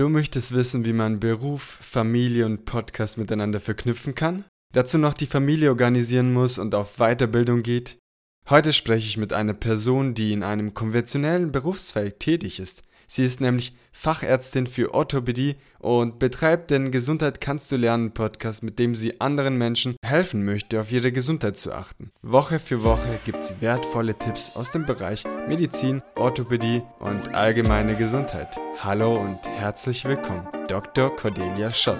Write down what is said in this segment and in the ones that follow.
Du möchtest wissen, wie man Beruf, Familie und Podcast miteinander verknüpfen kann? Dazu noch die Familie organisieren muss und auf Weiterbildung geht? Heute spreche ich mit einer Person, die in einem konventionellen Berufszweig tätig ist. Sie ist nämlich Fachärztin für Orthopädie und betreibt den Gesundheit kannst du lernen Podcast, mit dem sie anderen Menschen helfen möchte, auf ihre Gesundheit zu achten. Woche für Woche gibt sie wertvolle Tipps aus dem Bereich Medizin, Orthopädie und allgemeine Gesundheit. Hallo und herzlich willkommen, Dr. Cordelia Schott.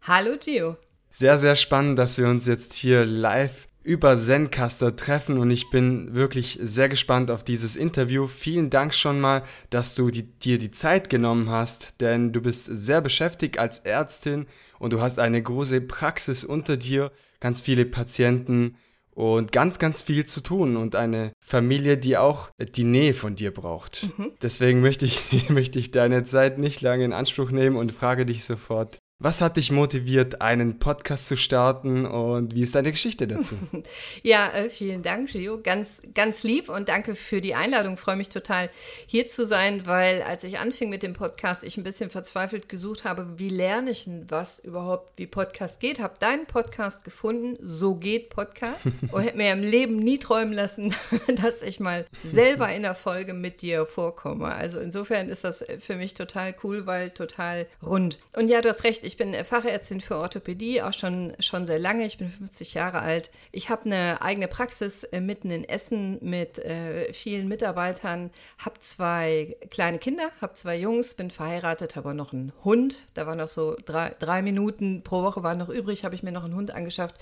Hallo Gio. Sehr, sehr spannend, dass wir uns jetzt hier live über Zencaster treffen und ich bin wirklich sehr gespannt auf dieses Interview. Vielen Dank schon mal, dass du die, dir die Zeit genommen hast, denn du bist sehr beschäftigt als Ärztin und du hast eine große Praxis unter dir, ganz viele Patienten und ganz, ganz viel zu tun und eine Familie, die auch die Nähe von dir braucht. Mhm. Deswegen möchte ich, möchte ich deine Zeit nicht lange in Anspruch nehmen und frage dich sofort, was hat dich motiviert, einen Podcast zu starten und wie ist deine Geschichte dazu? Ja, äh, vielen Dank, Gio. Ganz, ganz lieb und danke für die Einladung. Ich freue mich total, hier zu sein, weil als ich anfing mit dem Podcast, ich ein bisschen verzweifelt gesucht habe, wie lerne ich denn was überhaupt, wie Podcast geht. Habe deinen Podcast gefunden, So geht Podcast und hätte mir im Leben nie träumen lassen, dass ich mal selber in der Folge mit dir vorkomme. Also insofern ist das für mich total cool, weil total rund. Und ja, du hast recht, ich bin Fachärztin für Orthopädie, auch schon, schon sehr lange. Ich bin 50 Jahre alt. Ich habe eine eigene Praxis äh, mitten in Essen mit äh, vielen Mitarbeitern, habe zwei kleine Kinder, habe zwei Jungs, bin verheiratet, habe noch einen Hund. Da war noch so drei, drei Minuten pro Woche waren noch übrig, habe ich mir noch einen Hund angeschafft.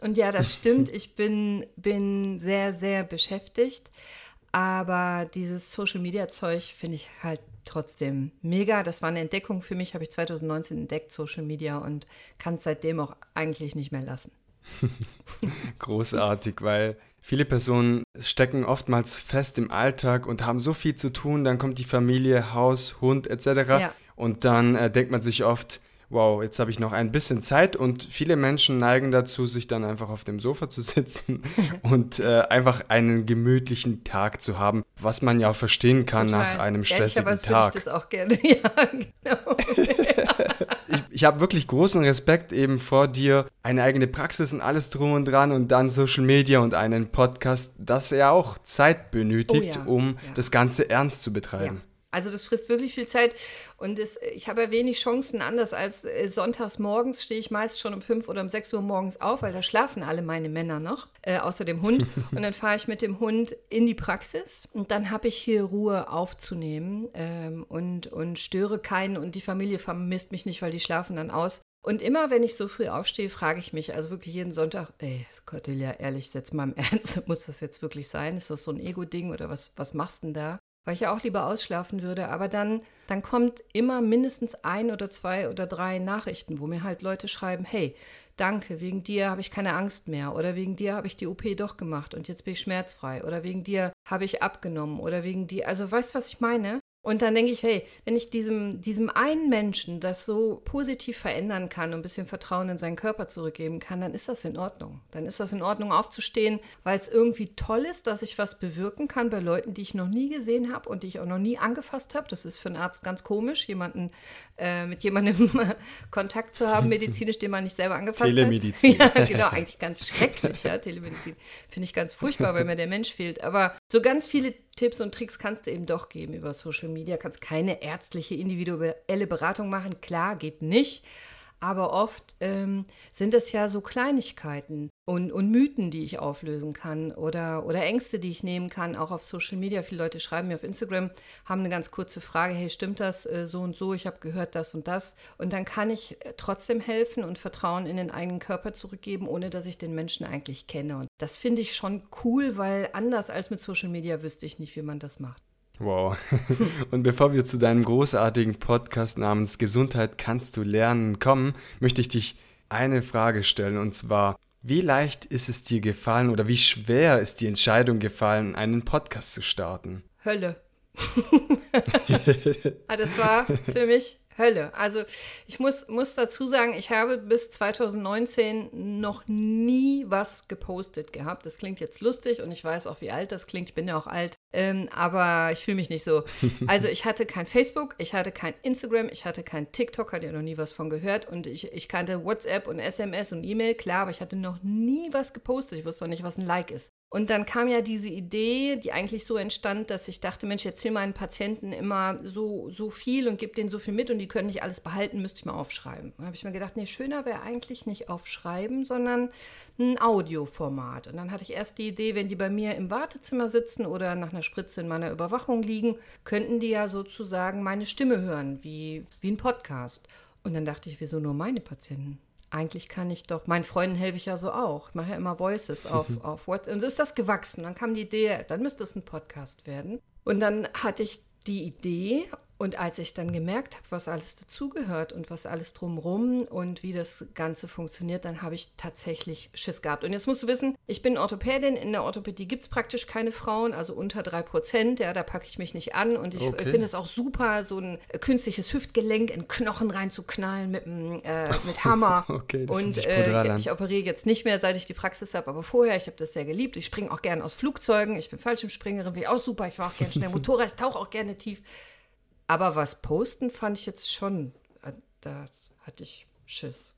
Und ja, das stimmt, ich bin, bin sehr, sehr beschäftigt. Aber dieses Social-Media-Zeug finde ich halt trotzdem mega. Das war eine Entdeckung für mich, habe ich 2019 entdeckt, Social Media, und kann es seitdem auch eigentlich nicht mehr lassen. Großartig, weil viele Personen stecken oftmals fest im Alltag und haben so viel zu tun, dann kommt die Familie, Haus, Hund etc. Ja. Und dann äh, denkt man sich oft, wow, jetzt habe ich noch ein bisschen Zeit und viele Menschen neigen dazu, sich dann einfach auf dem Sofa zu sitzen und äh, einfach einen gemütlichen Tag zu haben, was man ja auch verstehen kann Total. nach einem stressigen Ehrlich, Tag. Ich das auch gerne, ja, genau. ich, ich habe wirklich großen Respekt eben vor dir, eine eigene Praxis und alles drum und dran und dann Social Media und einen Podcast, das ja auch Zeit benötigt, oh ja, um ja. das Ganze ernst zu betreiben. Ja. Also das frisst wirklich viel Zeit und das, ich habe ja wenig Chancen, anders als äh, sonntags morgens stehe ich meist schon um 5 oder um 6 Uhr morgens auf, weil da schlafen alle meine Männer noch, äh, außer dem Hund. und dann fahre ich mit dem Hund in die Praxis und dann habe ich hier Ruhe aufzunehmen ähm, und, und störe keinen und die Familie vermisst mich nicht, weil die schlafen dann aus. Und immer, wenn ich so früh aufstehe, frage ich mich, also wirklich jeden Sonntag, ey, Cordelia, ehrlich, jetzt mal im Ernst, muss das jetzt wirklich sein? Ist das so ein Ego-Ding oder was, was machst du denn da? Weil ich ja auch lieber ausschlafen würde. Aber dann, dann kommt immer mindestens ein oder zwei oder drei Nachrichten, wo mir halt Leute schreiben, hey, danke, wegen dir habe ich keine Angst mehr oder wegen dir habe ich die OP doch gemacht und jetzt bin ich schmerzfrei oder wegen dir habe ich abgenommen oder wegen dir, also weißt du, was ich meine? Und dann denke ich, hey, wenn ich diesem, diesem einen Menschen das so positiv verändern kann und ein bisschen Vertrauen in seinen Körper zurückgeben kann, dann ist das in Ordnung. Dann ist das in Ordnung aufzustehen, weil es irgendwie toll ist, dass ich was bewirken kann bei Leuten, die ich noch nie gesehen habe und die ich auch noch nie angefasst habe. Das ist für einen Arzt ganz komisch, jemanden äh, mit jemandem Kontakt zu haben, medizinisch, den man nicht selber angefasst Telemedizin. hat. ja, genau, eigentlich ganz schrecklich, ja, Telemedizin. Finde ich ganz furchtbar, weil mir der Mensch fehlt. Aber so ganz viele Tipps und Tricks kannst du eben doch geben über Social Media. Kannst keine ärztliche individuelle Beratung machen. Klar, geht nicht. Aber oft ähm, sind es ja so Kleinigkeiten und, und Mythen, die ich auflösen kann oder, oder Ängste, die ich nehmen kann, auch auf Social Media. Viele Leute schreiben mir auf Instagram, haben eine ganz kurze Frage, hey, stimmt das äh, so und so? Ich habe gehört das und das. Und dann kann ich äh, trotzdem helfen und Vertrauen in den eigenen Körper zurückgeben, ohne dass ich den Menschen eigentlich kenne. Und das finde ich schon cool, weil anders als mit Social Media wüsste ich nicht, wie man das macht. Wow. Und bevor wir zu deinem großartigen Podcast namens Gesundheit kannst du lernen kommen, möchte ich dich eine Frage stellen und zwar, wie leicht ist es dir gefallen oder wie schwer ist die Entscheidung gefallen, einen Podcast zu starten? Hölle. ah, das war für mich Hölle. Also ich muss, muss dazu sagen, ich habe bis 2019 noch nie was gepostet gehabt. Das klingt jetzt lustig und ich weiß auch, wie alt das klingt. Ich bin ja auch alt. Ähm, aber ich fühle mich nicht so. Also ich hatte kein Facebook, ich hatte kein Instagram, ich hatte kein TikTok, hatte ja noch nie was von gehört. Und ich, ich kannte WhatsApp und SMS und E-Mail, klar, aber ich hatte noch nie was gepostet. Ich wusste auch nicht, was ein Like ist. Und dann kam ja diese Idee, die eigentlich so entstand, dass ich dachte, Mensch, erzähl meinen Patienten immer so, so viel und gib denen so viel mit und die können nicht alles behalten, müsste ich mal aufschreiben. Dann habe ich mir gedacht, nee, schöner wäre eigentlich nicht aufschreiben, sondern ein Audioformat. Und dann hatte ich erst die Idee, wenn die bei mir im Wartezimmer sitzen oder nach einer Spritze in meiner Überwachung liegen, könnten die ja sozusagen meine Stimme hören, wie, wie ein Podcast. Und dann dachte ich, wieso nur meine Patienten? Eigentlich kann ich doch, meinen Freunden helfe ich ja so auch. Ich mache ja immer Voices auf, auf WhatsApp. Und so ist das gewachsen. Dann kam die Idee, dann müsste es ein Podcast werden. Und dann hatte ich die Idee und als ich dann gemerkt habe, was alles dazugehört und was alles drumrum und wie das Ganze funktioniert, dann habe ich tatsächlich Schiss gehabt. Und jetzt musst du wissen, ich bin Orthopädin. In der Orthopädie gibt es praktisch keine Frauen, also unter drei Prozent. Ja, da packe ich mich nicht an. Und ich okay. finde es auch super, so ein künstliches Hüftgelenk in Knochen reinzuknallen mit, äh, mit Hammer. okay, das und äh, ich operiere jetzt nicht mehr, seit ich die Praxis habe, aber vorher, ich habe das sehr geliebt. Ich springe auch gerne aus Flugzeugen. Ich bin Fallschirmspringerin, wie auch super. Ich war auch gerne schnell Motorrad, ich tauche auch gerne tief. Aber was posten fand ich jetzt schon, äh, da hatte ich Schiss.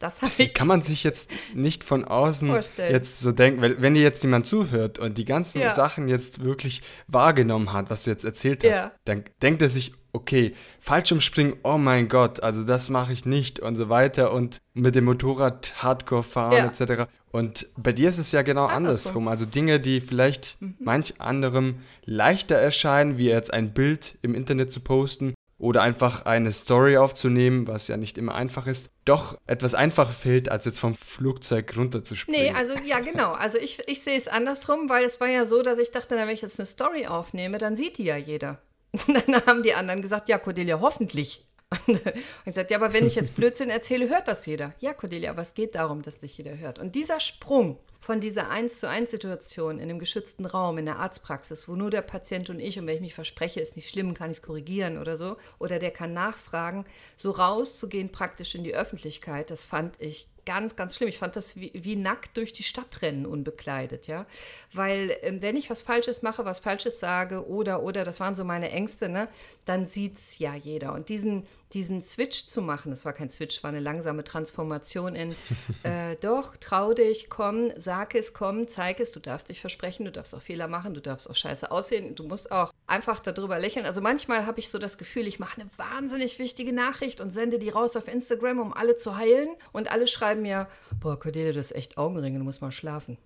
Das habe ich. Kann man sich jetzt nicht von außen vorstellen. jetzt so denken, weil wenn dir jetzt jemand zuhört und die ganzen ja. Sachen jetzt wirklich wahrgenommen hat, was du jetzt erzählt hast, ja. dann denkt er sich, okay, Fallschirmspringen, oh mein Gott, also das mache ich nicht und so weiter und mit dem Motorrad Hardcore fahren ja. etc. Und bei dir ist es ja genau andersrum. Also Dinge, die vielleicht mhm. manch anderem leichter erscheinen, wie jetzt ein Bild im Internet zu posten oder einfach eine Story aufzunehmen, was ja nicht immer einfach ist, doch etwas einfacher fällt, als jetzt vom Flugzeug runterzuspringen. Nee, also ja, genau. Also ich, ich sehe es andersrum, weil es war ja so, dass ich dachte, wenn ich jetzt eine Story aufnehme, dann sieht die ja jeder. Und dann haben die anderen gesagt, ja, Cordelia, hoffentlich. Und ich gesagt, ja, aber wenn ich jetzt Blödsinn erzähle, hört das jeder. Ja, Cordelia, aber es geht darum, dass dich jeder hört. Und dieser Sprung von dieser 1 zu 1 Situation in einem geschützten Raum, in der Arztpraxis, wo nur der Patient und ich, und wenn ich mich verspreche, ist nicht schlimm, kann ich es korrigieren oder so, oder der kann nachfragen, so rauszugehen praktisch in die Öffentlichkeit, das fand ich ganz, ganz schlimm. Ich fand das wie, wie nackt durch die Stadt rennen, unbekleidet, ja. Weil, ähm, wenn ich was Falsches mache, was Falsches sage oder, oder, das waren so meine Ängste, ne, dann sieht es ja jeder. Und diesen, diesen Switch zu machen, das war kein Switch, war eine langsame Transformation in, äh, doch, trau dich, komm, sag es, komm, zeig es, du darfst dich versprechen, du darfst auch Fehler machen, du darfst auch scheiße aussehen, du musst auch einfach darüber lächeln. Also manchmal habe ich so das Gefühl, ich mache eine wahnsinnig wichtige Nachricht und sende die raus auf Instagram, um alle zu heilen und alle schreiben mir, boah, Cordelia, das ist echt Augenringe, du musst mal schlafen.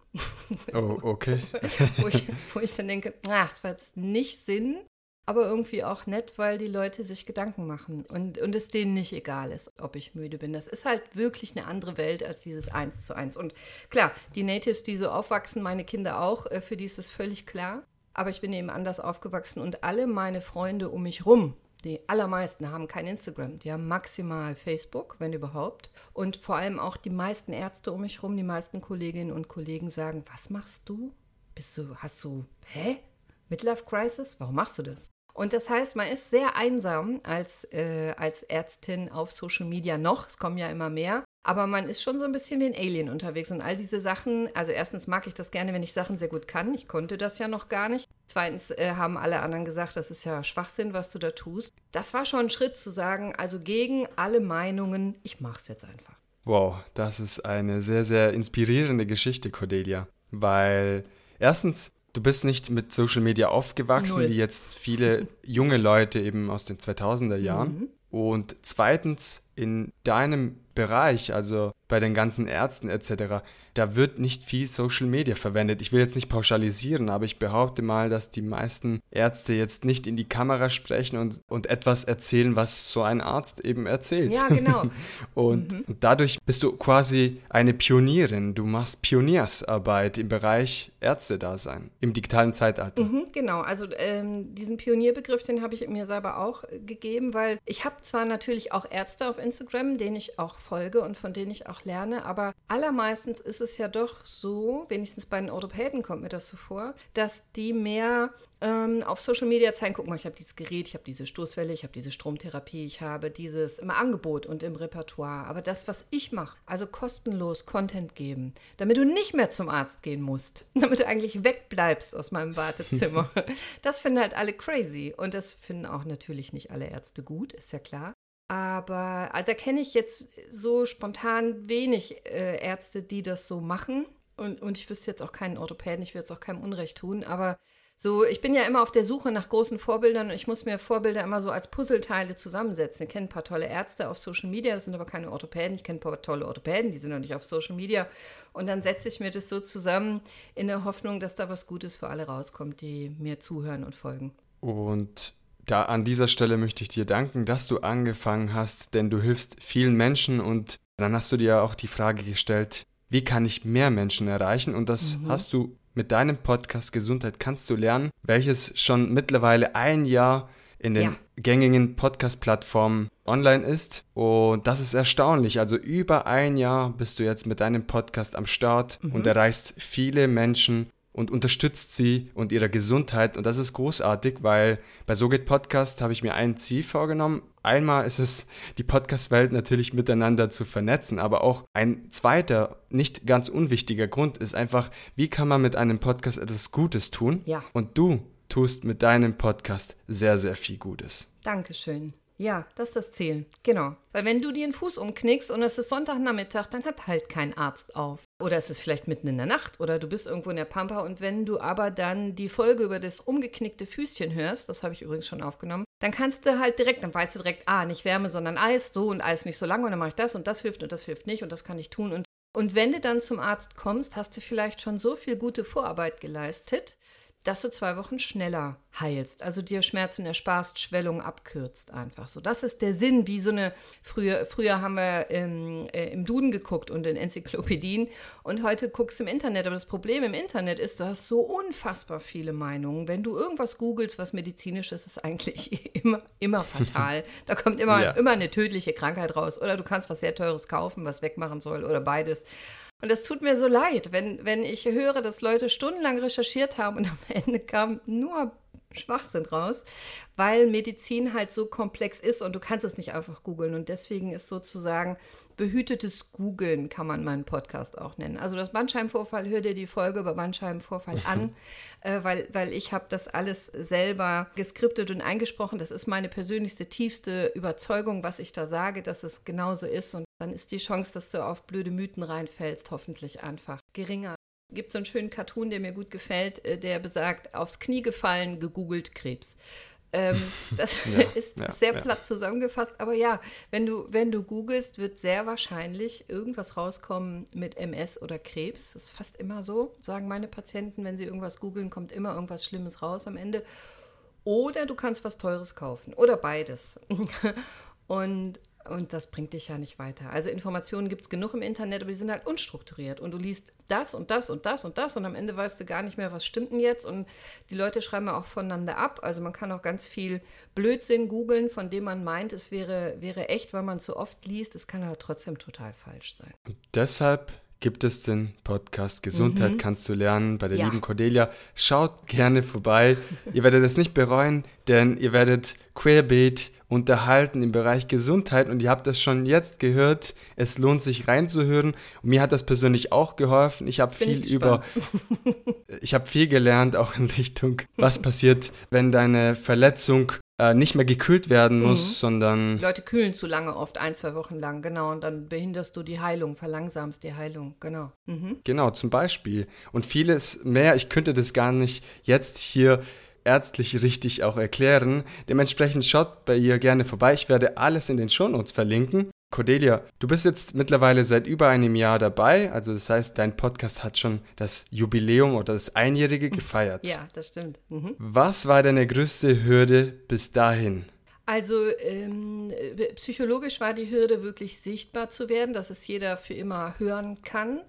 Oh, okay. wo, ich, wo ich dann denke, na, das war jetzt nicht Sinn, aber irgendwie auch nett, weil die Leute sich Gedanken machen und, und es denen nicht egal ist, ob ich müde bin. Das ist halt wirklich eine andere Welt als dieses Eins zu eins. Und klar, die Natives, die so aufwachsen, meine Kinder auch, äh, für die ist das völlig klar. Aber ich bin eben anders aufgewachsen und alle meine Freunde um mich rum, die allermeisten haben kein Instagram, die haben maximal Facebook, wenn überhaupt. Und vor allem auch die meisten Ärzte um mich rum, die meisten Kolleginnen und Kollegen sagen, was machst du? Bist du, hast du, hä? Midlife Crisis? Warum machst du das? Und das heißt, man ist sehr einsam als, äh, als Ärztin auf Social Media noch. Es kommen ja immer mehr. Aber man ist schon so ein bisschen wie ein Alien unterwegs. Und all diese Sachen, also erstens mag ich das gerne, wenn ich Sachen sehr gut kann. Ich konnte das ja noch gar nicht. Zweitens äh, haben alle anderen gesagt, das ist ja Schwachsinn, was du da tust. Das war schon ein Schritt zu sagen, also gegen alle Meinungen, ich mach's jetzt einfach. Wow, das ist eine sehr, sehr inspirierende Geschichte, Cordelia. Weil erstens du bist nicht mit Social Media aufgewachsen, Null. wie jetzt viele junge Leute eben aus den 2000er Jahren. Mhm. Und zweitens, in deinem Bereich, also bei den ganzen Ärzten etc., da wird nicht viel Social Media verwendet. Ich will jetzt nicht pauschalisieren, aber ich behaupte mal, dass die meisten Ärzte jetzt nicht in die Kamera sprechen und, und etwas erzählen, was so ein Arzt eben erzählt. Ja, genau. und, mhm. und dadurch bist du quasi eine Pionierin. Du machst Pioniersarbeit im Bereich Ärztedasein im digitalen Zeitalter. Mhm, genau, also ähm, diesen Pionierbegriff, den habe ich mir selber auch gegeben, weil ich habe zwar natürlich auch Ärzte auf Instagram, denen ich auch folge und von denen ich auch lerne. Aber allermeistens ist es ja doch so, wenigstens bei den Orthopäden kommt mir das so vor, dass die mehr ähm, auf Social Media zeigen, guck mal, ich habe dieses Gerät, ich habe diese Stoßwelle, ich habe diese Stromtherapie, ich habe dieses im Angebot und im Repertoire. Aber das, was ich mache, also kostenlos Content geben, damit du nicht mehr zum Arzt gehen musst, damit du eigentlich wegbleibst aus meinem Wartezimmer, das finden halt alle crazy. Und das finden auch natürlich nicht alle Ärzte gut, ist ja klar. Aber also da kenne ich jetzt so spontan wenig äh, Ärzte, die das so machen. Und, und ich wüsste jetzt auch keinen Orthopäden, ich würde jetzt auch keinem Unrecht tun. Aber so, ich bin ja immer auf der Suche nach großen Vorbildern und ich muss mir Vorbilder immer so als Puzzleteile zusammensetzen. Ich kenne ein paar tolle Ärzte auf Social Media, das sind aber keine Orthopäden. Ich kenne ein paar tolle Orthopäden, die sind noch nicht auf Social Media. Und dann setze ich mir das so zusammen in der Hoffnung, dass da was Gutes für alle rauskommt, die mir zuhören und folgen. Und da an dieser Stelle möchte ich dir danken, dass du angefangen hast, denn du hilfst vielen Menschen und dann hast du dir auch die Frage gestellt, wie kann ich mehr Menschen erreichen? Und das mhm. hast du mit deinem Podcast Gesundheit kannst du lernen, welches schon mittlerweile ein Jahr in den ja. gängigen Podcast-Plattformen online ist. Und das ist erstaunlich. Also über ein Jahr bist du jetzt mit deinem Podcast am Start mhm. und erreichst viele Menschen und unterstützt sie und ihre Gesundheit. Und das ist großartig, weil bei So geht Podcast habe ich mir ein Ziel vorgenommen. Einmal ist es, die Podcast-Welt natürlich miteinander zu vernetzen, aber auch ein zweiter, nicht ganz unwichtiger Grund ist einfach, wie kann man mit einem Podcast etwas Gutes tun? Ja. Und du tust mit deinem Podcast sehr, sehr viel Gutes. Dankeschön. Ja, das ist das Ziel. Genau. Weil wenn du dir einen Fuß umknickst und es ist Sonntagnachmittag, dann hat halt kein Arzt auf. Oder es ist vielleicht mitten in der Nacht oder du bist irgendwo in der Pampa und wenn du aber dann die Folge über das umgeknickte Füßchen hörst, das habe ich übrigens schon aufgenommen, dann kannst du halt direkt, dann weißt du direkt, ah, nicht Wärme, sondern Eis, so und Eis nicht so lange und dann mache ich das und das hilft und das hilft nicht und das kann ich tun und und wenn du dann zum Arzt kommst, hast du vielleicht schon so viel gute Vorarbeit geleistet, dass du zwei Wochen schneller heilst, also dir Schmerzen ersparst, Schwellung abkürzt einfach so. Das ist der Sinn, wie so eine, früher, früher haben wir im, äh, im Duden geguckt und in Enzyklopädien und heute guckst du im Internet. Aber das Problem im Internet ist, du hast so unfassbar viele Meinungen. Wenn du irgendwas googelst, was medizinisch ist, ist eigentlich immer, immer fatal. Da kommt immer, ja. immer eine tödliche Krankheit raus oder du kannst was sehr Teures kaufen, was wegmachen soll oder beides. Und das tut mir so leid, wenn, wenn ich höre, dass Leute stundenlang recherchiert haben und am Ende kam nur Schwachsinn raus, weil Medizin halt so komplex ist und du kannst es nicht einfach googeln. Und deswegen ist sozusagen behütetes Googeln, kann man meinen Podcast auch nennen. Also das Bandscheibenvorfall, hör dir die Folge über Bandscheibenvorfall an, äh, weil, weil ich habe das alles selber geskriptet und eingesprochen. Das ist meine persönlichste, tiefste Überzeugung, was ich da sage, dass es genauso ist. Und dann ist die Chance, dass du auf blöde Mythen reinfällst, hoffentlich einfach geringer gibt so einen schönen Cartoon, der mir gut gefällt, äh, der besagt, aufs Knie gefallen, gegoogelt Krebs. Ähm, das ja, ist ja, sehr platt ja. zusammengefasst, aber ja, wenn du, wenn du googelst, wird sehr wahrscheinlich irgendwas rauskommen mit MS oder Krebs. Das ist fast immer so, sagen meine Patienten, wenn sie irgendwas googeln, kommt immer irgendwas Schlimmes raus am Ende. Oder du kannst was Teures kaufen oder beides. Und und das bringt dich ja nicht weiter. Also Informationen gibt es genug im Internet, aber die sind halt unstrukturiert. Und du liest das und das und das und das und am Ende weißt du gar nicht mehr, was stimmt denn jetzt. Und die Leute schreiben auch voneinander ab. Also man kann auch ganz viel Blödsinn googeln, von dem man meint, es wäre, wäre echt, weil man so oft liest. Es kann aber trotzdem total falsch sein. Und deshalb gibt es den Podcast Gesundheit mhm. kannst du lernen bei der ja. lieben Cordelia. Schaut gerne vorbei. ihr werdet es nicht bereuen, denn ihr werdet querbeet unterhalten im Bereich Gesundheit und ihr habt das schon jetzt gehört. Es lohnt sich reinzuhören. Und mir hat das persönlich auch geholfen. Ich habe viel ich über, ich habe viel gelernt auch in Richtung, was passiert, wenn deine Verletzung äh, nicht mehr gekühlt werden muss, mhm. sondern. Die Leute kühlen zu lange oft, ein, zwei Wochen lang, genau. Und dann behinderst du die Heilung, verlangsamst die Heilung, genau. Mhm. Genau, zum Beispiel. Und vieles mehr, ich könnte das gar nicht jetzt hier ärztlich richtig auch erklären. Dementsprechend schaut bei ihr gerne vorbei. Ich werde alles in den Shownotes verlinken. Cordelia, du bist jetzt mittlerweile seit über einem Jahr dabei. Also das heißt, dein Podcast hat schon das Jubiläum oder das Einjährige gefeiert. Ja, das stimmt. Mhm. Was war deine größte Hürde bis dahin? Also ähm, psychologisch war die Hürde wirklich sichtbar zu werden, dass es jeder für immer hören kann.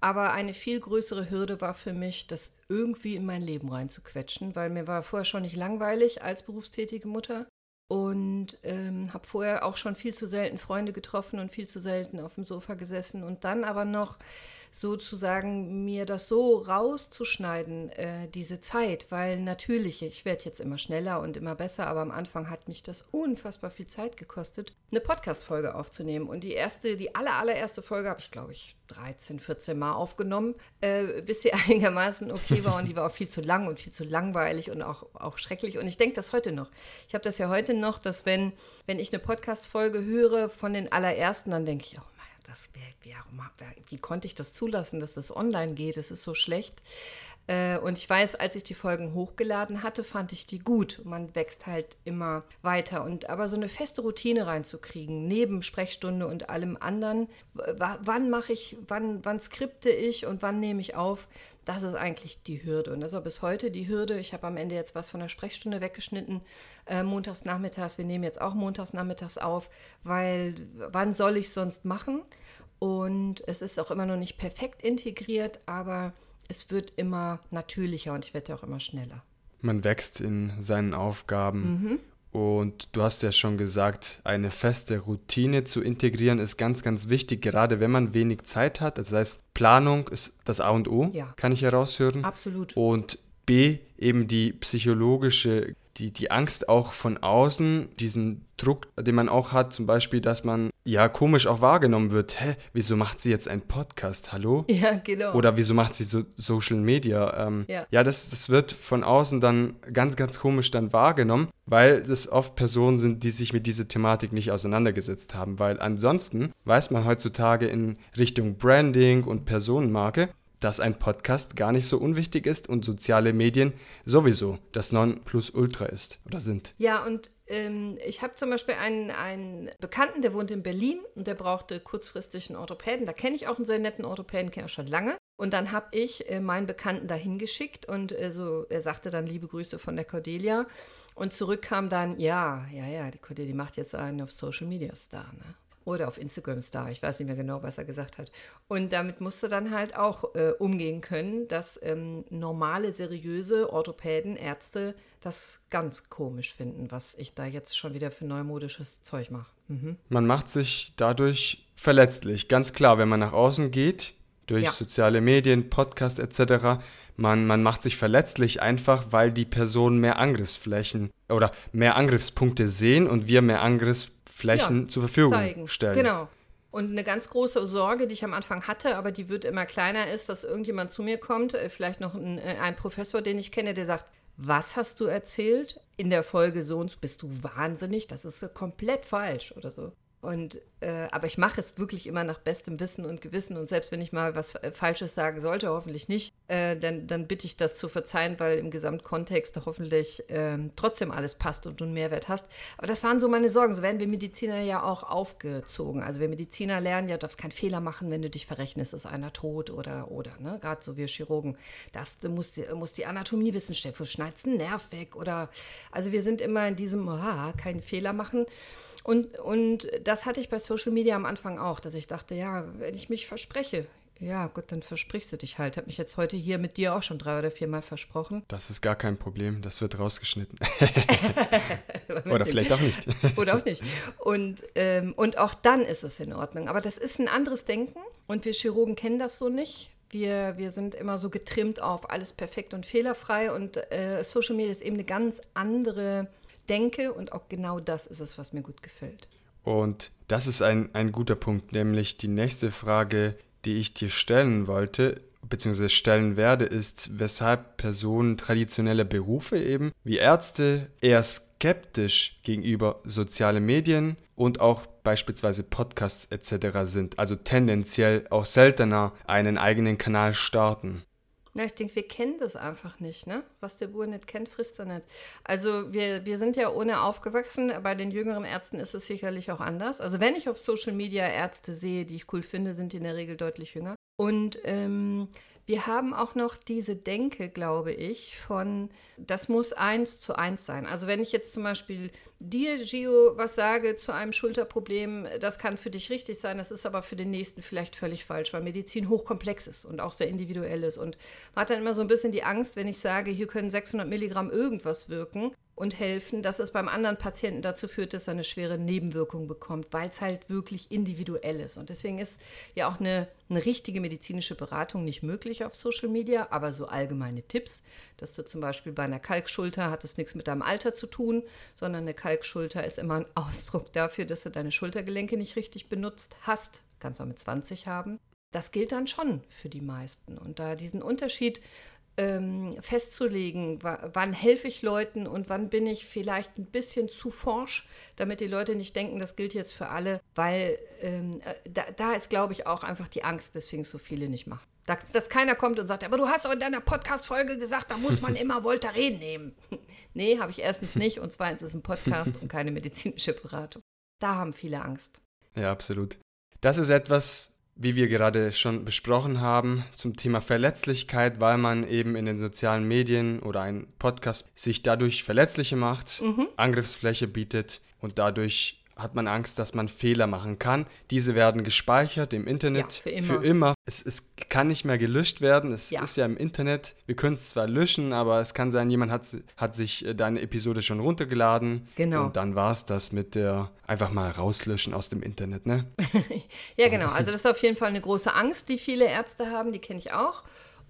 Aber eine viel größere Hürde war für mich, das irgendwie in mein Leben reinzuquetschen, weil mir war vorher schon nicht langweilig als berufstätige Mutter. und ähm, habe vorher auch schon viel zu selten Freunde getroffen und viel zu selten auf dem Sofa gesessen und dann aber noch sozusagen mir das so rauszuschneiden, äh, diese Zeit, weil natürlich, ich werde jetzt immer schneller und immer besser, aber am Anfang hat mich das unfassbar viel Zeit gekostet, eine Podcast-Folge aufzunehmen. Und die erste, die aller, allererste Folge habe ich, glaube ich, 13, 14 Mal aufgenommen, äh, bis sie einigermaßen okay war und die war auch viel zu lang und viel zu langweilig und auch, auch schrecklich. Und ich denke das heute noch. Ich habe das ja heute noch, dass wenn, wenn ich eine Podcast-Folge höre von den allerersten, dann denke ich, oh das, wie, wie konnte ich das zulassen, dass das online geht? Es ist so schlecht. Äh, und ich weiß, als ich die Folgen hochgeladen hatte, fand ich die gut. Man wächst halt immer weiter. Und aber so eine feste Routine reinzukriegen, neben Sprechstunde und allem anderen, wann mache ich, wann, wann skripte ich und wann nehme ich auf, das ist eigentlich die Hürde. Und das ist auch bis heute die Hürde. Ich habe am Ende jetzt was von der Sprechstunde weggeschnitten, äh, montags nachmittags. Wir nehmen jetzt auch montags nachmittags auf, weil wann soll ich sonst machen? Und es ist auch immer noch nicht perfekt integriert, aber es wird immer natürlicher und ich werde auch immer schneller. Man wächst in seinen Aufgaben. Mhm. Und du hast ja schon gesagt, eine feste Routine zu integrieren ist ganz, ganz wichtig, gerade wenn man wenig Zeit hat. Das heißt, Planung ist das A und O, ja. kann ich heraushören. Absolut. Und B, eben die psychologische die, die Angst auch von außen, diesen Druck, den man auch hat, zum Beispiel, dass man ja komisch auch wahrgenommen wird. Hä, wieso macht sie jetzt einen Podcast? Hallo? Ja, genau. Oder wieso macht sie so Social Media? Ähm, ja, ja das, das wird von außen dann ganz, ganz komisch dann wahrgenommen, weil das oft Personen sind, die sich mit dieser Thematik nicht auseinandergesetzt haben. Weil ansonsten weiß man heutzutage in Richtung Branding und Personenmarke, dass ein Podcast gar nicht so unwichtig ist und soziale Medien sowieso das Nonplusultra ist oder sind. Ja, und ähm, ich habe zum Beispiel einen, einen Bekannten, der wohnt in Berlin und der brauchte kurzfristig einen Orthopäden. Da kenne ich auch einen sehr netten Orthopäden, kenne ich schon lange. Und dann habe ich äh, meinen Bekannten dahin geschickt und äh, so, er sagte dann liebe Grüße von der Cordelia. Und zurück kam dann, ja, ja, ja, die Cordelia macht jetzt einen auf Social Media Star. Ne? Oder auf Instagram Star. Ich weiß nicht mehr genau, was er gesagt hat. Und damit musste dann halt auch äh, umgehen können, dass ähm, normale, seriöse Orthopäden, Ärzte das ganz komisch finden, was ich da jetzt schon wieder für neumodisches Zeug mache. Mhm. Man macht sich dadurch verletzlich, ganz klar, wenn man nach außen geht, durch ja. soziale Medien, Podcast etc. Man, man macht sich verletzlich einfach, weil die Personen mehr Angriffsflächen oder mehr Angriffspunkte sehen und wir mehr Angriffs Flächen ja, zur Verfügung zeigen. stellen. Genau. Und eine ganz große Sorge, die ich am Anfang hatte, aber die wird immer kleiner, ist, dass irgendjemand zu mir kommt, äh, vielleicht noch ein, äh, ein Professor, den ich kenne, der sagt, was hast du erzählt? In der Folge so und so bist du wahnsinnig, das ist komplett falsch oder so. Und, äh, aber ich mache es wirklich immer nach bestem Wissen und Gewissen. Und selbst wenn ich mal was äh, Falsches sagen sollte, hoffentlich nicht, äh, dann, dann bitte ich das zu verzeihen, weil im Gesamtkontext hoffentlich äh, trotzdem alles passt und du einen Mehrwert hast. Aber das waren so meine Sorgen. So werden wir Mediziner ja auch aufgezogen. Also wir Mediziner lernen ja, du darfst keinen Fehler machen, wenn du dich verrechnest, ist einer tot oder, oder, ne? Gerade so wir Chirurgen. Das, du musst, musst die Anatomie wissen, Stefan, schneidest einen Nerv weg oder, also wir sind immer in diesem, ah, keinen Fehler machen. Und, und das hatte ich bei Social Media am Anfang auch, dass ich dachte, ja, wenn ich mich verspreche, ja, gut, dann versprichst du dich halt. Habe mich jetzt heute hier mit dir auch schon drei oder viermal versprochen. Das ist gar kein Problem. Das wird rausgeschnitten. oder vielleicht auch nicht. oder auch nicht. Und, ähm, und auch dann ist es in Ordnung. Aber das ist ein anderes Denken und wir Chirurgen kennen das so nicht. Wir, wir sind immer so getrimmt auf alles perfekt und fehlerfrei und äh, Social Media ist eben eine ganz andere denke und auch genau das ist es, was mir gut gefällt. Und das ist ein, ein guter Punkt, nämlich die nächste Frage, die ich dir stellen wollte, beziehungsweise stellen werde, ist, weshalb Personen traditioneller Berufe eben wie Ärzte eher skeptisch gegenüber sozialen Medien und auch beispielsweise Podcasts etc. sind, also tendenziell auch seltener einen eigenen Kanal starten. Ja, ich denke, wir kennen das einfach nicht, ne? Was der Bur nicht kennt, frisst er nicht. Also wir, wir sind ja ohne aufgewachsen. Bei den jüngeren Ärzten ist es sicherlich auch anders. Also wenn ich auf Social Media Ärzte sehe, die ich cool finde, sind die in der Regel deutlich jünger. Und ähm, wir haben auch noch diese Denke, glaube ich, von, das muss eins zu eins sein. Also wenn ich jetzt zum Beispiel dir, Gio, was sage zu einem Schulterproblem, das kann für dich richtig sein, das ist aber für den nächsten vielleicht völlig falsch, weil Medizin hochkomplex ist und auch sehr individuell ist. Und man hat dann immer so ein bisschen die Angst, wenn ich sage, hier können 600 Milligramm irgendwas wirken, und helfen, dass es beim anderen Patienten dazu führt, dass er eine schwere Nebenwirkung bekommt, weil es halt wirklich individuell ist. Und deswegen ist ja auch eine, eine richtige medizinische Beratung nicht möglich auf Social Media, aber so allgemeine Tipps, dass du zum Beispiel bei einer Kalkschulter hat es nichts mit deinem Alter zu tun, sondern eine Kalkschulter ist immer ein Ausdruck dafür, dass du deine Schultergelenke nicht richtig benutzt hast. Kannst auch mit 20 haben. Das gilt dann schon für die meisten. Und da diesen Unterschied ähm, festzulegen, wann helfe ich Leuten und wann bin ich vielleicht ein bisschen zu forsch, damit die Leute nicht denken, das gilt jetzt für alle, weil ähm, äh, da, da, ist, glaube ich, auch einfach die Angst, deswegen so viele nicht machen. Dass, dass keiner kommt und sagt, aber du hast doch in deiner Podcast-Folge gesagt, da muss man immer Voltaren nehmen. nee, habe ich erstens nicht und zweitens ist ein Podcast und keine medizinische Beratung. Da haben viele Angst. Ja, absolut. Das ist etwas, wie wir gerade schon besprochen haben, zum Thema Verletzlichkeit, weil man eben in den sozialen Medien oder ein Podcast sich dadurch verletzlicher macht, mhm. Angriffsfläche bietet und dadurch hat man Angst, dass man Fehler machen kann. Diese werden gespeichert im Internet ja, für immer. Für immer. Es, es, kann nicht mehr gelöscht werden. Es ja. ist ja im Internet. Wir können es zwar löschen, aber es kann sein, jemand hat, hat sich äh, deine Episode schon runtergeladen. Genau. Und dann war es das mit der einfach mal rauslöschen aus dem Internet, ne? ja, genau. Also das ist auf jeden Fall eine große Angst, die viele Ärzte haben. Die kenne ich auch.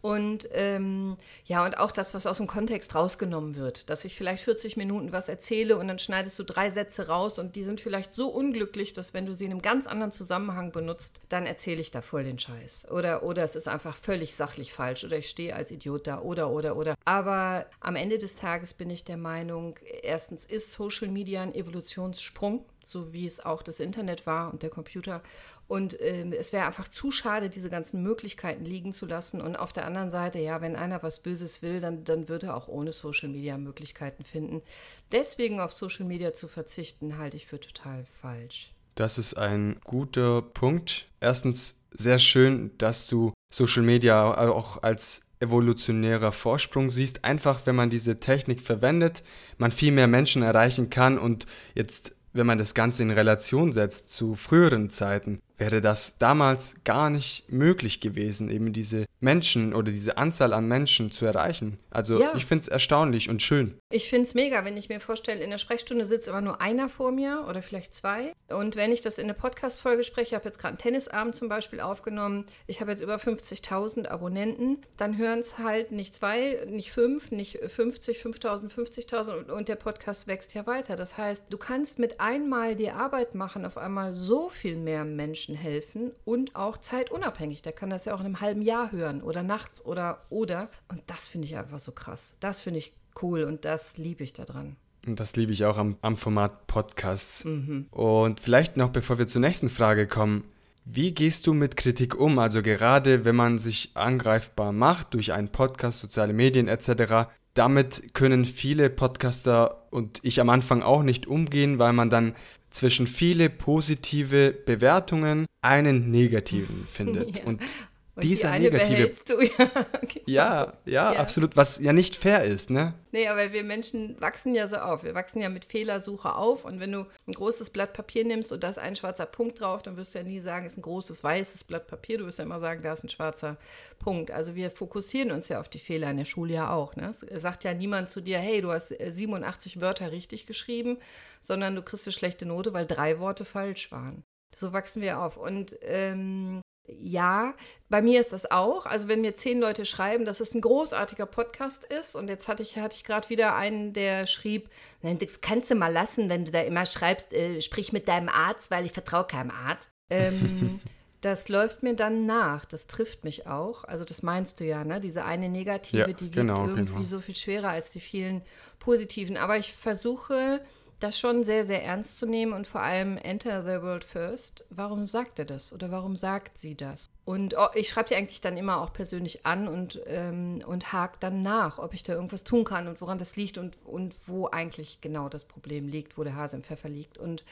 Und ähm, ja, und auch das, was aus dem Kontext rausgenommen wird. Dass ich vielleicht 40 Minuten was erzähle und dann schneidest du drei Sätze raus und die sind vielleicht so unglücklich, dass wenn du sie in einem ganz anderen Zusammenhang benutzt, dann erzähle ich da voll den Scheiß. Oder, oder es ist einfach völlig sachlich falsch oder ich stehe als Idiot da oder, oder, oder. Aber am Ende des Tages bin ich der Meinung, erstens ist Social Media ein Evolutionssprung so wie es auch das Internet war und der Computer. Und ähm, es wäre einfach zu schade, diese ganzen Möglichkeiten liegen zu lassen. Und auf der anderen Seite, ja, wenn einer was Böses will, dann, dann wird er auch ohne Social Media Möglichkeiten finden. Deswegen auf Social Media zu verzichten, halte ich für total falsch. Das ist ein guter Punkt. Erstens sehr schön, dass du Social Media auch als evolutionärer Vorsprung siehst. Einfach, wenn man diese Technik verwendet, man viel mehr Menschen erreichen kann und jetzt wenn man das Ganze in Relation setzt zu früheren Zeiten, wäre das damals gar nicht möglich gewesen, eben diese Menschen oder diese Anzahl an Menschen zu erreichen. Also ja. ich finde es erstaunlich und schön. Ich finde es mega, wenn ich mir vorstelle, in der Sprechstunde sitzt immer nur einer vor mir oder vielleicht zwei. Und wenn ich das in der Podcast-Folge spreche, ich habe jetzt gerade einen Tennisabend zum Beispiel aufgenommen, ich habe jetzt über 50.000 Abonnenten, dann hören es halt nicht zwei, nicht fünf, nicht 50, 5.000, 50.000 und der Podcast wächst ja weiter. Das heißt, du kannst mit einmal die Arbeit machen, auf einmal so viel mehr Menschen Menschen helfen und auch zeitunabhängig. Der kann das ja auch in einem halben Jahr hören oder nachts oder oder. Und das finde ich einfach so krass. Das finde ich cool und das liebe ich daran. Und das liebe ich auch am, am Format Podcasts. Mhm. Und vielleicht noch, bevor wir zur nächsten Frage kommen, wie gehst du mit Kritik um? Also gerade wenn man sich angreifbar macht durch einen Podcast, soziale Medien etc., damit können viele Podcaster und ich am Anfang auch nicht umgehen, weil man dann zwischen viele positive Bewertungen einen negativen findet. Ja. Und und dieser die negative. Du, ja, genau. ja, ja, ja, absolut, was ja nicht fair ist, ne? Nee, aber wir Menschen wachsen ja so auf. Wir wachsen ja mit Fehlersuche auf. Und wenn du ein großes Blatt Papier nimmst und da ist ein schwarzer Punkt drauf, dann wirst du ja nie sagen, es ist ein großes weißes Blatt Papier. Du wirst ja immer sagen, da ist ein schwarzer Punkt. Also wir fokussieren uns ja auf die Fehler in der Schule ja auch. Ne? Es sagt ja niemand zu dir, hey, du hast 87 Wörter richtig geschrieben, sondern du kriegst eine schlechte Note, weil drei Worte falsch waren. So wachsen wir auf. Und ähm, ja, bei mir ist das auch. Also wenn mir zehn Leute schreiben, dass es ein großartiger Podcast ist und jetzt hatte ich, hatte ich gerade wieder einen, der schrieb, nein, das kannst du mal lassen, wenn du da immer schreibst, äh, sprich mit deinem Arzt, weil ich vertraue keinem Arzt. Ähm, das läuft mir dann nach. Das trifft mich auch. Also das meinst du ja, ne? Diese eine negative, ja, die genau, wiegt irgendwie genau. so viel schwerer als die vielen positiven. Aber ich versuche das schon sehr, sehr ernst zu nehmen und vor allem Enter the World First. Warum sagt er das oder warum sagt sie das? Und oh, ich schreibe die eigentlich dann immer auch persönlich an und, ähm, und hake dann nach, ob ich da irgendwas tun kann und woran das liegt und, und wo eigentlich genau das Problem liegt, wo der Hase im Pfeffer liegt. Und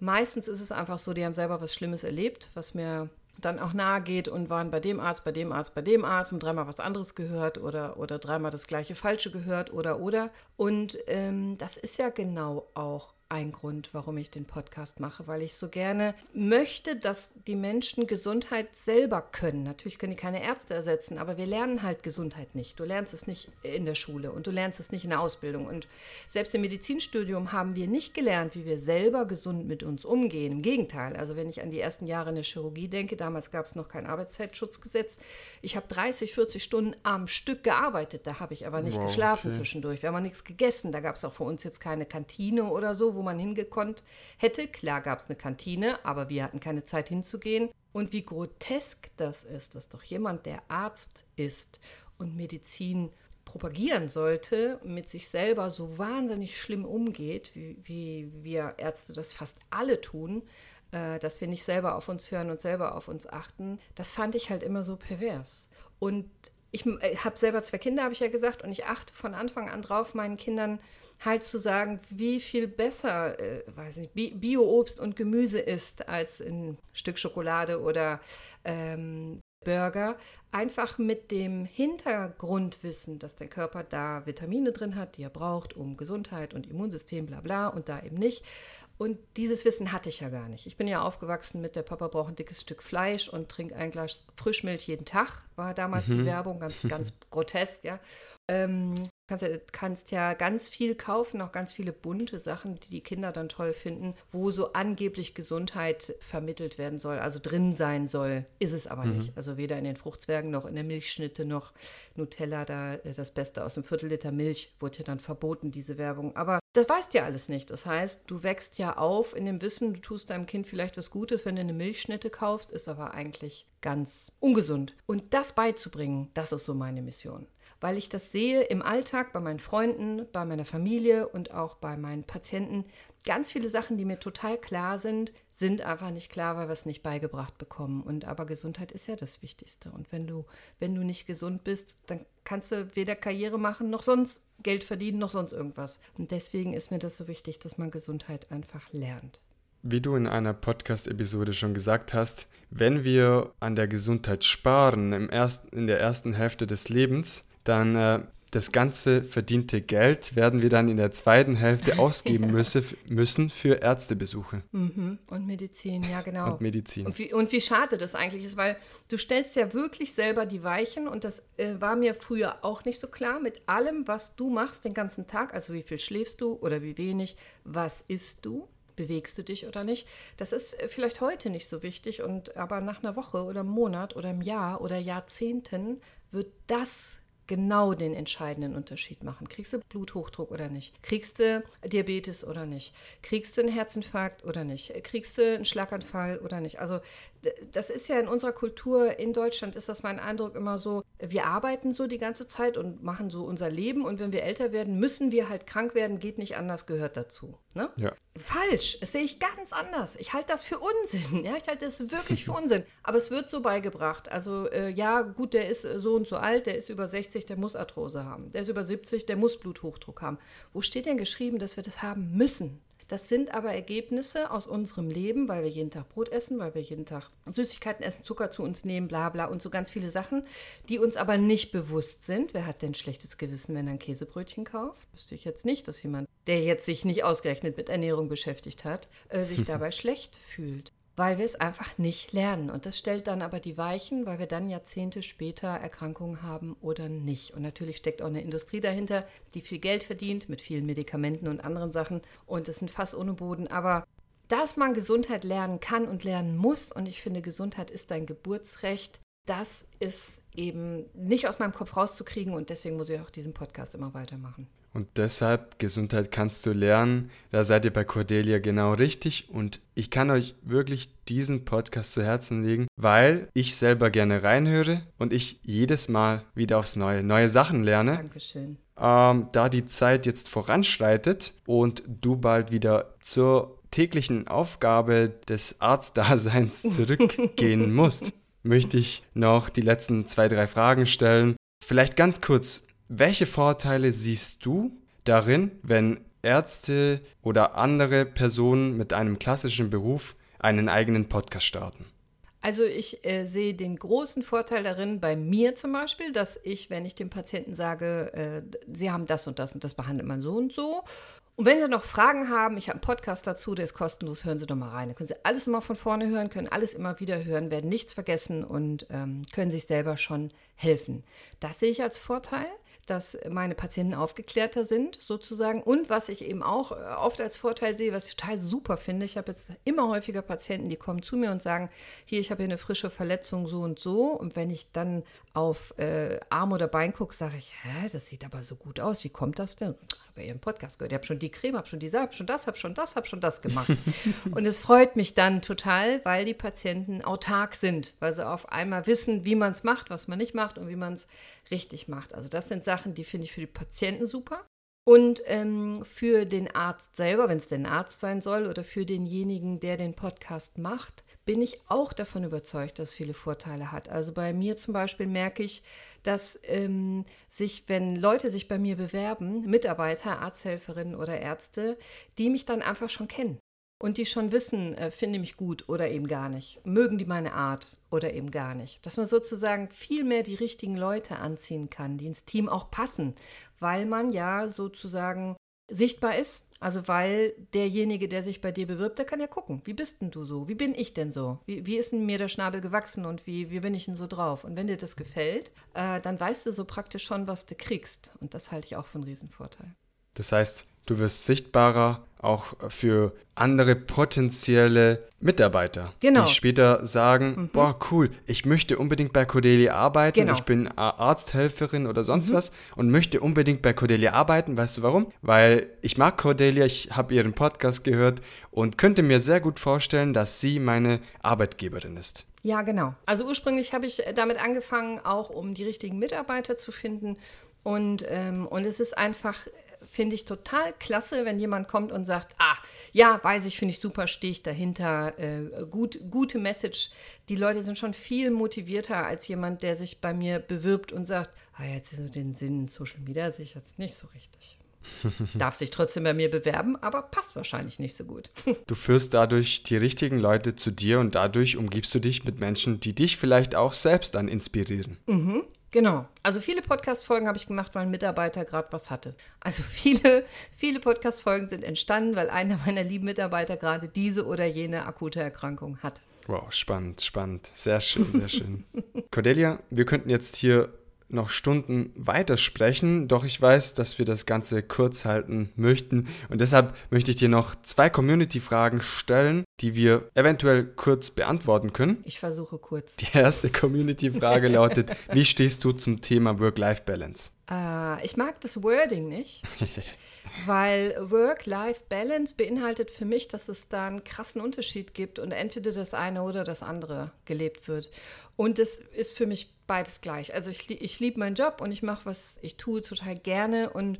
meistens ist es einfach so, die haben selber was Schlimmes erlebt, was mir dann auch nahe geht und waren bei dem Arzt, bei dem Arzt, bei dem Arzt und dreimal was anderes gehört oder, oder dreimal das gleiche Falsche gehört oder oder. Und ähm, das ist ja genau auch ein Grund, warum ich den Podcast mache, weil ich so gerne möchte, dass die Menschen Gesundheit selber können. Natürlich können die keine Ärzte ersetzen, aber wir lernen halt Gesundheit nicht. Du lernst es nicht in der Schule und du lernst es nicht in der Ausbildung. Und selbst im Medizinstudium haben wir nicht gelernt, wie wir selber gesund mit uns umgehen. Im Gegenteil, also wenn ich an die ersten Jahre in der Chirurgie denke, damals gab es noch kein Arbeitszeitschutzgesetz. Ich habe 30, 40 Stunden am Stück gearbeitet, da habe ich aber nicht wow, geschlafen okay. zwischendurch. Wir haben nichts gegessen, da gab es auch für uns jetzt keine Kantine oder so, wo man hingekonnt hätte. Klar gab es eine Kantine, aber wir hatten keine Zeit hinzugehen. Und wie grotesk das ist, dass doch jemand, der Arzt ist und Medizin propagieren sollte, mit sich selber so wahnsinnig schlimm umgeht, wie, wie wir Ärzte das fast alle tun, äh, dass wir nicht selber auf uns hören und selber auf uns achten, das fand ich halt immer so pervers. Und ich äh, habe selber zwei Kinder, habe ich ja gesagt, und ich achte von Anfang an drauf, meinen Kindern halt zu sagen, wie viel besser, äh, weiß nicht, Bio-Obst und Gemüse ist als ein Stück Schokolade oder ähm, Burger, einfach mit dem Hintergrundwissen, dass der Körper da Vitamine drin hat, die er braucht, um Gesundheit und Immunsystem, bla bla, und da eben nicht. Und dieses Wissen hatte ich ja gar nicht. Ich bin ja aufgewachsen mit der Papa braucht ein dickes Stück Fleisch und trinkt ein Glas Frischmilch jeden Tag, war damals mhm. die Werbung, ganz, ganz grotesk, ja. Ähm, kannst, ja, kannst ja ganz viel kaufen, auch ganz viele bunte Sachen, die die Kinder dann toll finden, wo so angeblich Gesundheit vermittelt werden soll, also drin sein soll. Ist es aber mhm. nicht. Also weder in den Fruchtzwergen noch in der Milchschnitte noch Nutella, da äh, das Beste aus einem Viertel Liter Milch wurde ja dann verboten, diese Werbung. Aber das weißt ja alles nicht. Das heißt, du wächst ja auf in dem Wissen, du tust deinem Kind vielleicht was Gutes, wenn du eine Milchschnitte kaufst, ist aber eigentlich ganz ungesund. Und das beizubringen, das ist so meine Mission weil ich das sehe im Alltag bei meinen Freunden, bei meiner Familie und auch bei meinen Patienten. Ganz viele Sachen, die mir total klar sind, sind einfach nicht klar, weil wir es nicht beigebracht bekommen. Und aber Gesundheit ist ja das Wichtigste. Und wenn du, wenn du nicht gesund bist, dann kannst du weder Karriere machen noch sonst Geld verdienen noch sonst irgendwas. Und deswegen ist mir das so wichtig, dass man Gesundheit einfach lernt. Wie du in einer Podcast-Episode schon gesagt hast, wenn wir an der Gesundheit sparen im ersten, in der ersten Hälfte des Lebens, dann äh, das ganze verdiente Geld werden wir dann in der zweiten Hälfte ausgeben ja. müsse, müssen für Ärztebesuche. Mhm. Und Medizin, ja genau. Und Medizin. Und wie, und wie schade das eigentlich ist, weil du stellst ja wirklich selber die Weichen und das äh, war mir früher auch nicht so klar mit allem, was du machst den ganzen Tag, also wie viel schläfst du oder wie wenig, was isst du, bewegst du dich oder nicht. Das ist äh, vielleicht heute nicht so wichtig und aber nach einer Woche oder einem Monat oder einem Jahr oder Jahrzehnten wird das genau den entscheidenden Unterschied machen. Kriegst du Bluthochdruck oder nicht? Kriegst du Diabetes oder nicht? Kriegst du einen Herzinfarkt oder nicht? Kriegst du einen Schlaganfall oder nicht? Also das ist ja in unserer Kultur in Deutschland ist das mein Eindruck immer so, wir arbeiten so die ganze Zeit und machen so unser Leben und wenn wir älter werden, müssen wir halt krank werden, geht nicht anders, gehört dazu. Ne? Ja. Falsch, das sehe ich ganz anders. Ich halte das für Unsinn, ja, ich halte das wirklich für Unsinn. Aber es wird so beigebracht. Also äh, ja, gut, der ist so und so alt, der ist über 60, der muss Arthrose haben. Der ist über 70, der muss Bluthochdruck haben. Wo steht denn geschrieben, dass wir das haben müssen? Das sind aber Ergebnisse aus unserem Leben, weil wir jeden Tag Brot essen, weil wir jeden Tag Süßigkeiten essen, Zucker zu uns nehmen, bla bla und so ganz viele Sachen, die uns aber nicht bewusst sind. Wer hat denn schlechtes Gewissen, wenn er ein Käsebrötchen kauft? Wüsste ich jetzt nicht, dass jemand, der jetzt sich nicht ausgerechnet mit Ernährung beschäftigt hat, äh, sich dabei schlecht fühlt weil wir es einfach nicht lernen. Und das stellt dann aber die Weichen, weil wir dann Jahrzehnte später Erkrankungen haben oder nicht. Und natürlich steckt auch eine Industrie dahinter, die viel Geld verdient mit vielen Medikamenten und anderen Sachen. Und es sind fast ohne Boden. Aber dass man Gesundheit lernen kann und lernen muss, und ich finde, Gesundheit ist dein Geburtsrecht, das ist eben nicht aus meinem Kopf rauszukriegen. Und deswegen muss ich auch diesen Podcast immer weitermachen. Und deshalb, Gesundheit kannst du lernen. Da seid ihr bei Cordelia genau richtig. Und ich kann euch wirklich diesen Podcast zu Herzen legen, weil ich selber gerne reinhöre und ich jedes Mal wieder aufs Neue neue Sachen lerne. Dankeschön. Ähm, da die Zeit jetzt voranschreitet und du bald wieder zur täglichen Aufgabe des Arztdaseins zurückgehen musst, möchte ich noch die letzten zwei, drei Fragen stellen. Vielleicht ganz kurz, welche Vorteile siehst du darin, wenn Ärzte oder andere Personen mit einem klassischen Beruf einen eigenen Podcast starten? Also ich äh, sehe den großen Vorteil darin, bei mir zum Beispiel, dass ich, wenn ich dem Patienten sage, äh, Sie haben das und das und das behandelt man so und so Und wenn Sie noch Fragen haben, ich habe einen Podcast dazu, der ist kostenlos, hören Sie doch mal rein. Da können Sie alles immer von vorne hören, können alles immer wieder hören, werden nichts vergessen und ähm, können sich selber schon helfen. Das sehe ich als Vorteil dass meine Patienten aufgeklärter sind, sozusagen. Und was ich eben auch äh, oft als Vorteil sehe, was ich total super finde, ich habe jetzt immer häufiger Patienten, die kommen zu mir und sagen, hier, ich habe hier eine frische Verletzung so und so. Und wenn ich dann auf äh, Arm oder Bein gucke, sage ich, hä, das sieht aber so gut aus. Wie kommt das denn? Habe Ihren Podcast gehört. Ich habe schon die Creme, habe schon diese, habe schon das, habe schon das, habe schon das gemacht. und es freut mich dann total, weil die Patienten autark sind, weil sie auf einmal wissen, wie man es macht, was man nicht macht und wie man es richtig macht. Also das sind Sachen, die finde ich für die Patienten super. Und ähm, für den Arzt selber, wenn es denn Arzt sein soll, oder für denjenigen, der den Podcast macht, bin ich auch davon überzeugt, dass es viele Vorteile hat. Also bei mir zum Beispiel merke ich, dass ähm, sich, wenn Leute sich bei mir bewerben, Mitarbeiter, Arzthelferinnen oder Ärzte, die mich dann einfach schon kennen und die schon wissen, äh, finde mich gut oder eben gar nicht, mögen die meine Art oder eben gar nicht. Dass man sozusagen viel mehr die richtigen Leute anziehen kann, die ins Team auch passen, weil man ja sozusagen sichtbar ist. Also weil derjenige, der sich bei dir bewirbt, der kann ja gucken, wie bist denn du so? Wie bin ich denn so? Wie, wie ist denn mir der Schnabel gewachsen und wie, wie bin ich denn so drauf? Und wenn dir das gefällt, äh, dann weißt du so praktisch schon, was du kriegst. Und das halte ich auch für einen Riesenvorteil. Das heißt, du wirst sichtbarer auch für andere potenzielle Mitarbeiter, genau. die später sagen, mhm. boah, cool, ich möchte unbedingt bei Cordelia arbeiten, genau. ich bin Arzthelferin oder sonst mhm. was und möchte unbedingt bei Cordelia arbeiten. Weißt du warum? Weil ich mag Cordelia, ich habe ihren Podcast gehört und könnte mir sehr gut vorstellen, dass sie meine Arbeitgeberin ist. Ja, genau. Also ursprünglich habe ich damit angefangen, auch um die richtigen Mitarbeiter zu finden. Und, ähm, und es ist einfach finde ich total klasse, wenn jemand kommt und sagt, ah, ja, weiß ich, finde ich super, stehe ich dahinter, äh, gut, gute Message. Die Leute sind schon viel motivierter als jemand, der sich bei mir bewirbt und sagt, ah, jetzt so den Sinn in Social Media sehe ich jetzt nicht so richtig. Darf sich trotzdem bei mir bewerben, aber passt wahrscheinlich nicht so gut. du führst dadurch die richtigen Leute zu dir und dadurch umgibst du dich mit Menschen, die dich vielleicht auch selbst dann inspirieren. Mhm, Genau. Also viele Podcast-Folgen habe ich gemacht, weil ein Mitarbeiter gerade was hatte. Also viele, viele Podcast-Folgen sind entstanden, weil einer meiner lieben Mitarbeiter gerade diese oder jene akute Erkrankung hat. Wow, spannend, spannend. Sehr schön, sehr schön. Cordelia, wir könnten jetzt hier noch Stunden weitersprechen, doch ich weiß, dass wir das Ganze kurz halten möchten und deshalb möchte ich dir noch zwei Community-Fragen stellen, die wir eventuell kurz beantworten können. Ich versuche kurz. Die erste Community-Frage lautet, wie stehst du zum Thema Work-Life-Balance? Äh, ich mag das Wording nicht. Weil Work-Life-Balance beinhaltet für mich, dass es da einen krassen Unterschied gibt und entweder das eine oder das andere gelebt wird. Und es ist für mich beides gleich. Also ich, ich liebe meinen Job und ich mache, was ich tue, total gerne und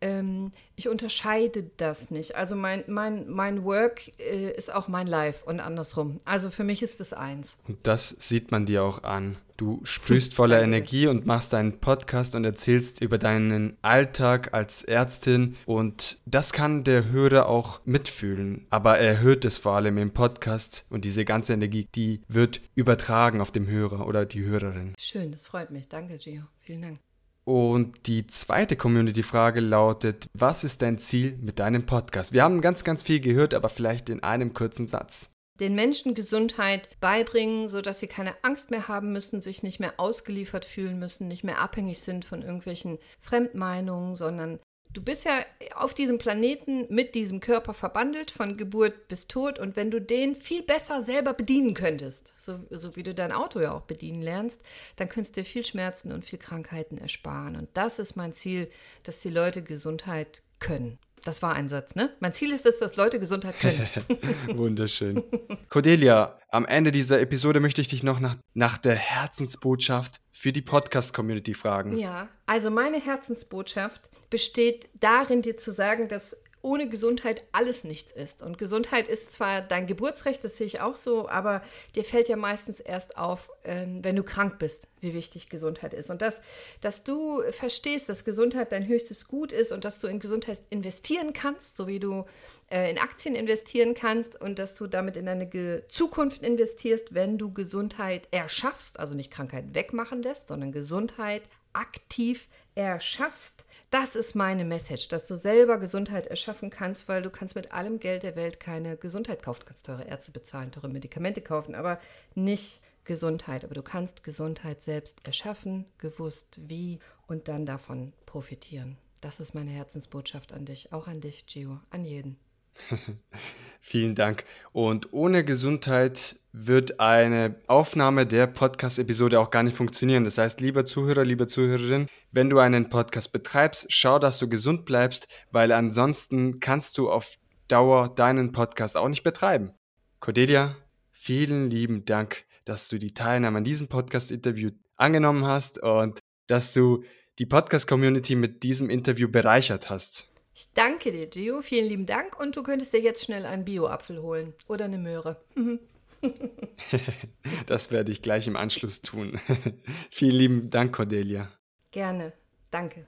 ähm, ich unterscheide das nicht. Also mein, mein, mein Work äh, ist auch mein Life und andersrum. Also für mich ist es eins. Und das sieht man dir auch an. Du sprühst voller Energie und machst einen Podcast und erzählst über deinen Alltag als Ärztin und das kann der Hörer auch mitfühlen. Aber er hört es vor allem im Podcast und diese ganze Energie, die wird übertragen auf dem Hörer oder die Hörerin. Schön, das freut mich. Danke, Gio. Vielen Dank. Und die zweite Community-Frage lautet, was ist dein Ziel mit deinem Podcast? Wir haben ganz, ganz viel gehört, aber vielleicht in einem kurzen Satz. Den Menschen Gesundheit beibringen, sodass sie keine Angst mehr haben müssen, sich nicht mehr ausgeliefert fühlen müssen, nicht mehr abhängig sind von irgendwelchen Fremdmeinungen, sondern Du bist ja auf diesem Planeten mit diesem Körper verbandelt, von Geburt bis Tod. Und wenn du den viel besser selber bedienen könntest, so, so wie du dein Auto ja auch bedienen lernst, dann könntest du dir viel Schmerzen und viel Krankheiten ersparen. Und das ist mein Ziel, dass die Leute Gesundheit können. Das war ein Satz, ne? Mein Ziel ist es, dass Leute Gesundheit können. Wunderschön. Cordelia, am Ende dieser Episode möchte ich dich noch nach, nach der Herzensbotschaft für die Podcast-Community fragen. Ja, also meine Herzensbotschaft besteht darin, dir zu sagen, dass ohne Gesundheit alles nichts ist. Und Gesundheit ist zwar dein Geburtsrecht, das sehe ich auch so, aber dir fällt ja meistens erst auf, ähm, wenn du krank bist, wie wichtig Gesundheit ist. Und das, dass du verstehst, dass Gesundheit dein höchstes Gut ist und dass du in Gesundheit investieren kannst, so wie du äh, in Aktien investieren kannst und dass du damit in deine Ge Zukunft investierst, wenn du Gesundheit erschaffst, also nicht Krankheit wegmachen lässt, sondern Gesundheit aktiv erschaffst. Das ist meine Message, dass du selber Gesundheit erschaffen kannst, weil du kannst mit allem Geld der Welt keine Gesundheit kaufen. Du kannst teure Ärzte bezahlen, teure Medikamente kaufen, aber nicht Gesundheit. Aber du kannst Gesundheit selbst erschaffen, gewusst wie und dann davon profitieren. Das ist meine Herzensbotschaft an dich, auch an dich, Gio, an jeden. Vielen Dank. Und ohne Gesundheit wird eine Aufnahme der Podcast-Episode auch gar nicht funktionieren. Das heißt, lieber Zuhörer, lieber Zuhörerin, wenn du einen Podcast betreibst, schau, dass du gesund bleibst, weil ansonsten kannst du auf Dauer deinen Podcast auch nicht betreiben. Cordelia, vielen lieben Dank, dass du die Teilnahme an diesem Podcast-Interview angenommen hast und dass du die Podcast-Community mit diesem Interview bereichert hast. Ich danke dir, Gio. Vielen lieben Dank. Und du könntest dir jetzt schnell einen Bio-Apfel holen oder eine Möhre. das werde ich gleich im Anschluss tun. Vielen lieben Dank, Cordelia. Gerne. Danke.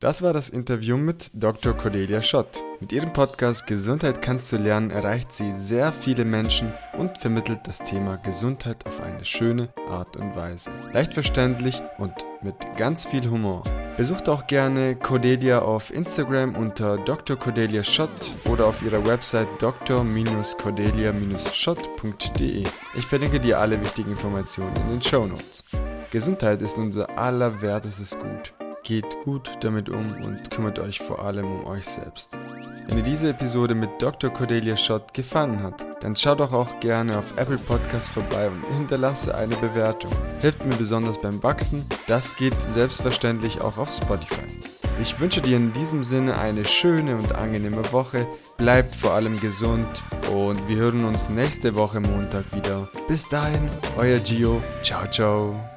Das war das Interview mit Dr. Cordelia Schott. Mit ihrem Podcast Gesundheit kannst du lernen erreicht sie sehr viele Menschen und vermittelt das Thema Gesundheit auf eine schöne Art und Weise. Leicht verständlich und mit ganz viel Humor. Besucht auch gerne Cordelia auf Instagram unter Dr. Cordelia Schott oder auf ihrer Website dr-cordelia-schott.de. Ich verlinke dir alle wichtigen Informationen in den Show Notes. Gesundheit ist unser allerwertestes Gut. Geht gut damit um und kümmert euch vor allem um euch selbst. Wenn dir diese Episode mit Dr. Cordelia Schott gefallen hat, dann schau doch auch gerne auf Apple Podcast vorbei und hinterlasse eine Bewertung. Hilft mir besonders beim Wachsen. Das geht selbstverständlich auch auf Spotify. Ich wünsche dir in diesem Sinne eine schöne und angenehme Woche. Bleibt vor allem gesund und wir hören uns nächste Woche Montag wieder. Bis dahin, euer Gio. Ciao, ciao.